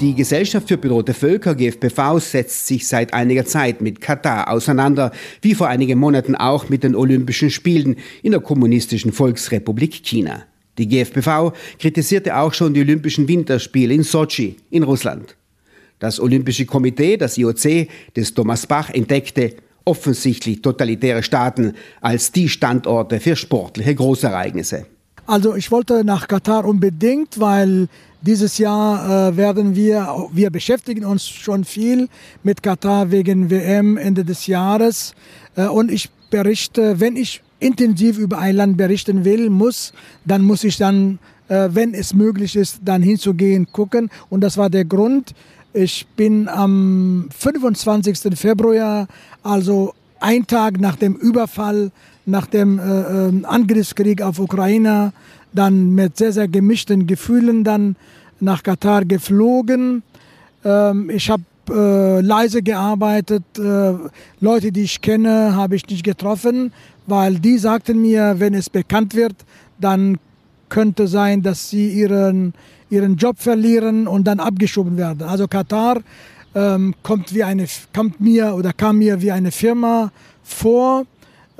Die Gesellschaft für bedrohte Völker, GFBV, setzt sich seit einiger Zeit mit Katar auseinander, wie vor einigen Monaten auch mit den Olympischen Spielen in der kommunistischen Volksrepublik China. Die GFBV kritisierte auch schon die Olympischen Winterspiele in Sochi in Russland. Das Olympische Komitee, das IOC, des Thomas Bach entdeckte offensichtlich totalitäre Staaten als die Standorte für sportliche Großereignisse. Also ich wollte nach Katar unbedingt, weil dieses Jahr äh, werden wir, wir beschäftigen uns schon viel mit Katar wegen WM Ende des Jahres. Äh, und ich berichte, wenn ich intensiv über ein Land berichten will, muss, dann muss ich dann, äh, wenn es möglich ist, dann hinzugehen, gucken. Und das war der Grund. Ich bin am 25. Februar, also ein Tag nach dem Überfall, nach dem äh, äh Angriffskrieg auf Ukraine, dann mit sehr, sehr gemischten Gefühlen dann nach Katar geflogen. Ähm, ich habe äh, leise gearbeitet. Äh, Leute, die ich kenne, habe ich nicht getroffen, weil die sagten mir, wenn es bekannt wird, dann könnte sein, dass sie ihren, ihren Job verlieren und dann abgeschoben werden. Also Katar ähm, kommt, wie eine, kommt mir oder kam mir wie eine Firma vor, ähm,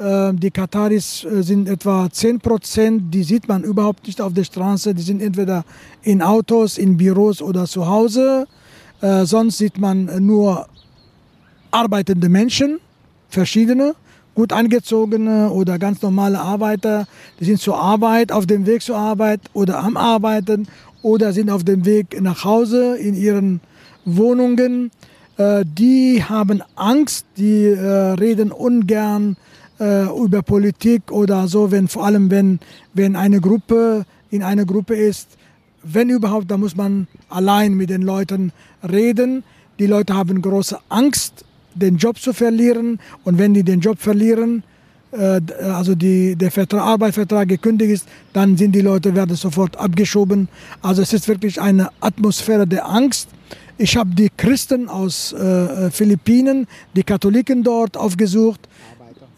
die Kataris äh, sind etwa 10 Prozent, die sieht man überhaupt nicht auf der Straße. Die sind entweder in Autos, in Büros oder zu Hause. Äh, sonst sieht man nur arbeitende Menschen, verschiedene, gut angezogene oder ganz normale Arbeiter. Die sind zur Arbeit, auf dem Weg zur Arbeit oder am Arbeiten oder sind auf dem Weg nach Hause in ihren Wohnungen. Äh, die haben Angst, die reden ungern äh, über Politik oder so, wenn vor allem wenn, wenn eine Gruppe in einer Gruppe ist, wenn überhaupt, da muss man allein mit den Leuten reden. Die Leute haben große Angst, den Job zu verlieren und wenn die den Job verlieren, äh, also die, der Vertrag, Arbeitsvertrag gekündigt ist, dann sind die Leute werden sofort abgeschoben. Also es ist wirklich eine Atmosphäre der Angst. Ich habe die Christen aus äh, Philippinen, die Katholiken dort aufgesucht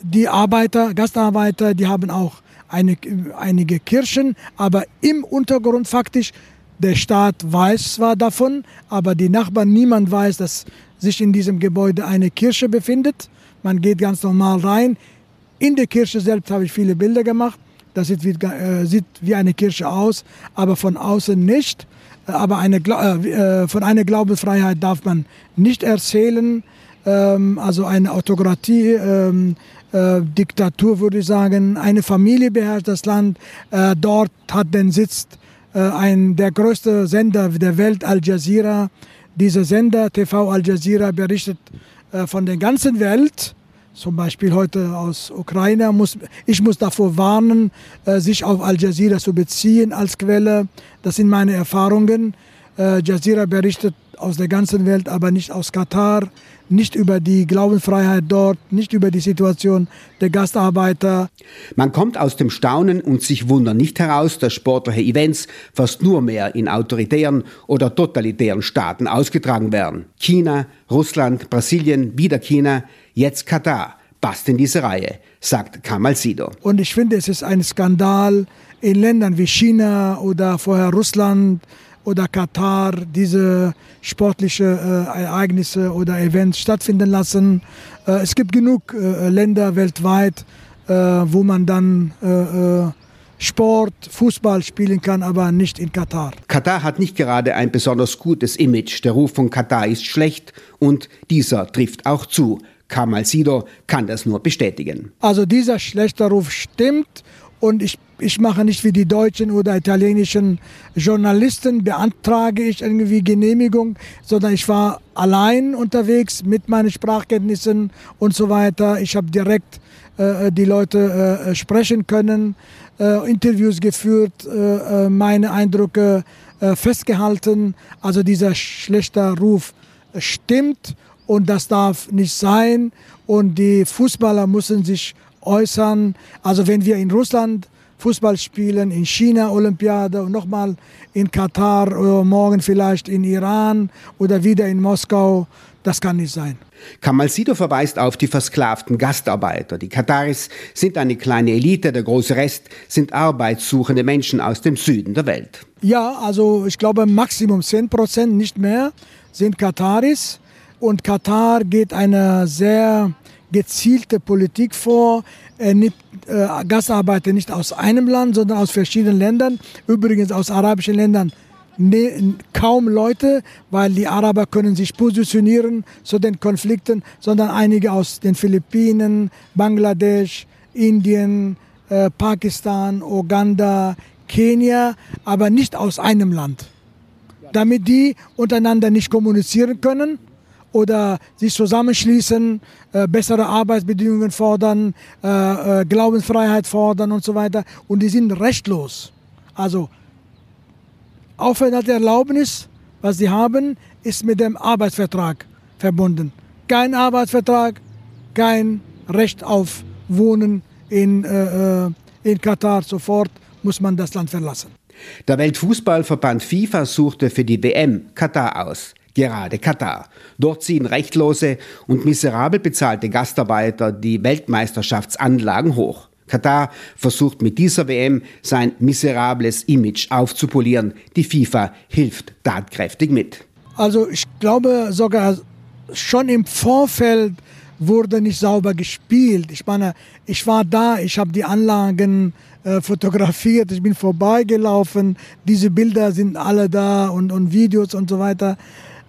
die Arbeiter, Gastarbeiter, die haben auch eine, einige Kirchen, aber im Untergrund faktisch, der Staat weiß zwar davon, aber die Nachbarn, niemand weiß, dass sich in diesem Gebäude eine Kirche befindet. Man geht ganz normal rein. In der Kirche selbst habe ich viele Bilder gemacht. Das sieht wie, äh, sieht wie eine Kirche aus, aber von außen nicht. Aber eine, äh, äh, von einer Glaubensfreiheit darf man nicht erzählen. Ähm, also eine Autokratie, ähm, äh, Diktatur, würde ich sagen. Eine Familie beherrscht das Land. Äh, dort hat den Sitz äh, ein, der größte Sender der Welt, Al Jazeera. Dieser Sender, TV Al Jazeera, berichtet äh, von der ganzen Welt. Zum Beispiel heute aus Ukraine. Muss, ich muss davor warnen, äh, sich auf Al Jazeera zu beziehen als Quelle. Das sind meine Erfahrungen. Jazeera berichtet aus der ganzen Welt, aber nicht aus Katar, nicht über die Glaubensfreiheit dort, nicht über die Situation der Gastarbeiter. Man kommt aus dem Staunen und sich wundern nicht heraus, dass sportliche Events fast nur mehr in autoritären oder totalitären Staaten ausgetragen werden. China, Russland, Brasilien, wieder China, jetzt Katar passt in diese Reihe, sagt Kamal Sido. Und ich finde, es ist ein Skandal in Ländern wie China oder vorher Russland, oder Katar diese sportliche äh, Ereignisse oder Events stattfinden lassen. Äh, es gibt genug äh, Länder weltweit, äh, wo man dann äh, äh, Sport, Fußball spielen kann, aber nicht in Katar. Katar hat nicht gerade ein besonders gutes Image. Der Ruf von Katar ist schlecht und dieser trifft auch zu. Kamal Sido kann das nur bestätigen. Also dieser schlechte Ruf stimmt und ich ich mache nicht wie die deutschen oder italienischen Journalisten, beantrage ich irgendwie Genehmigung, sondern ich war allein unterwegs mit meinen Sprachkenntnissen und so weiter. Ich habe direkt äh, die Leute äh, sprechen können, äh, Interviews geführt, äh, äh, meine Eindrücke äh, festgehalten. Also dieser schlechte Ruf stimmt und das darf nicht sein. Und die Fußballer müssen sich äußern. Also wenn wir in Russland Fußball spielen, in China Olympiade und nochmal in Katar oder morgen vielleicht in Iran oder wieder in Moskau, Das kann nicht sein. Kamal Sido verweist auf die versklavten Gastarbeiter. Die Kataris sind eine kleine Elite, der große Rest sind arbeitssuchende Menschen aus dem Süden der Welt. Ja, also ich glaube Maximum 10 Prozent, nicht mehr, sind Kataris. Und Katar geht eine sehr gezielte Politik vor. Er nimmt äh, Gastarbeiter nicht aus einem Land, sondern aus verschiedenen Ländern. Übrigens aus arabischen Ländern ne, kaum Leute, weil die Araber können sich positionieren zu den Konflikten, sondern einige aus den Philippinen, Bangladesch, Indien, äh, Pakistan, Uganda, Kenia, aber nicht aus einem Land. Damit die untereinander nicht kommunizieren können oder sich zusammenschließen, äh, bessere Arbeitsbedingungen fordern, äh, äh, Glaubensfreiheit fordern und so weiter. Und die sind rechtlos. Also Aufenthaltserlaubnis, was sie haben, ist mit dem Arbeitsvertrag verbunden. Kein Arbeitsvertrag, kein Recht auf Wohnen in, äh, äh in Katar. Sofort muss man das Land verlassen. Der Weltfußballverband FIFA suchte für die WM Katar aus. Gerade Katar. Dort ziehen rechtlose und miserabel bezahlte Gastarbeiter die Weltmeisterschaftsanlagen hoch. Katar versucht mit dieser WM sein miserables Image aufzupolieren. Die FIFA hilft tatkräftig mit. Also ich glaube sogar schon im Vorfeld wurde nicht sauber gespielt. Ich meine, ich war da, ich habe die Anlagen äh, fotografiert, ich bin vorbeigelaufen, diese Bilder sind alle da und, und Videos und so weiter.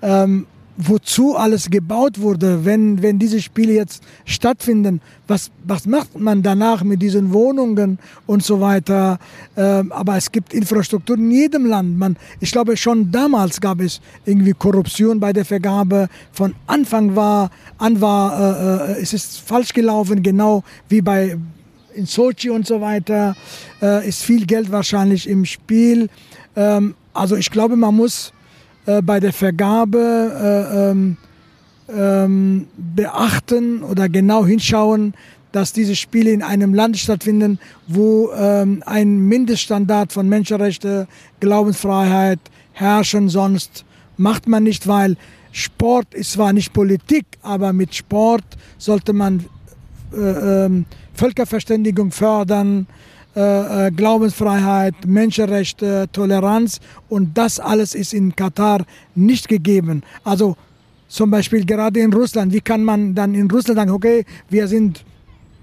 Ähm, wozu alles gebaut wurde, wenn, wenn diese Spiele jetzt stattfinden. Was, was macht man danach mit diesen Wohnungen und so weiter? Ähm, aber es gibt Infrastruktur in jedem Land. Man, ich glaube, schon damals gab es irgendwie Korruption bei der Vergabe. Von Anfang war, an war äh, äh es ist falsch gelaufen, genau wie bei in Sochi und so weiter. Äh, ist viel Geld wahrscheinlich im Spiel. Ähm, also ich glaube, man muss äh, bei der Vergabe äh, ähm, ähm, beachten oder genau hinschauen, dass diese Spiele in einem Land stattfinden, wo ähm, ein Mindeststandard von Menschenrechten, Glaubensfreiheit herrschen. Sonst macht man nicht, weil Sport ist zwar nicht Politik, aber mit Sport sollte man äh, äh, Völkerverständigung fördern, äh, äh, Glaubensfreiheit, Menschenrechte, Toleranz und das alles ist in Katar nicht gegeben. Also zum Beispiel gerade in Russland, wie kann man dann in Russland sagen, okay, wir sind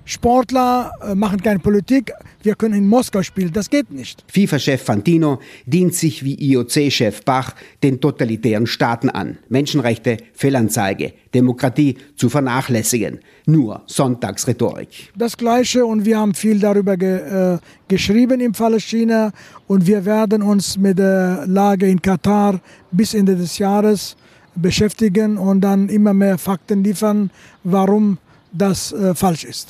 Sportler äh, machen keine Politik, wir können in Moskau spielen. Das geht nicht. FIFA-Chef Fantino dient sich wie IOC-Chef Bach den totalitären Staaten an. Menschenrechte, Fehlanzeige, Demokratie zu vernachlässigen. Nur Sonntagsrhetorik. Das Gleiche und wir haben viel darüber ge, äh, geschrieben im Falle China und wir werden uns mit der Lage in Katar bis Ende des Jahres beschäftigen und dann immer mehr Fakten liefern, warum das äh, falsch ist.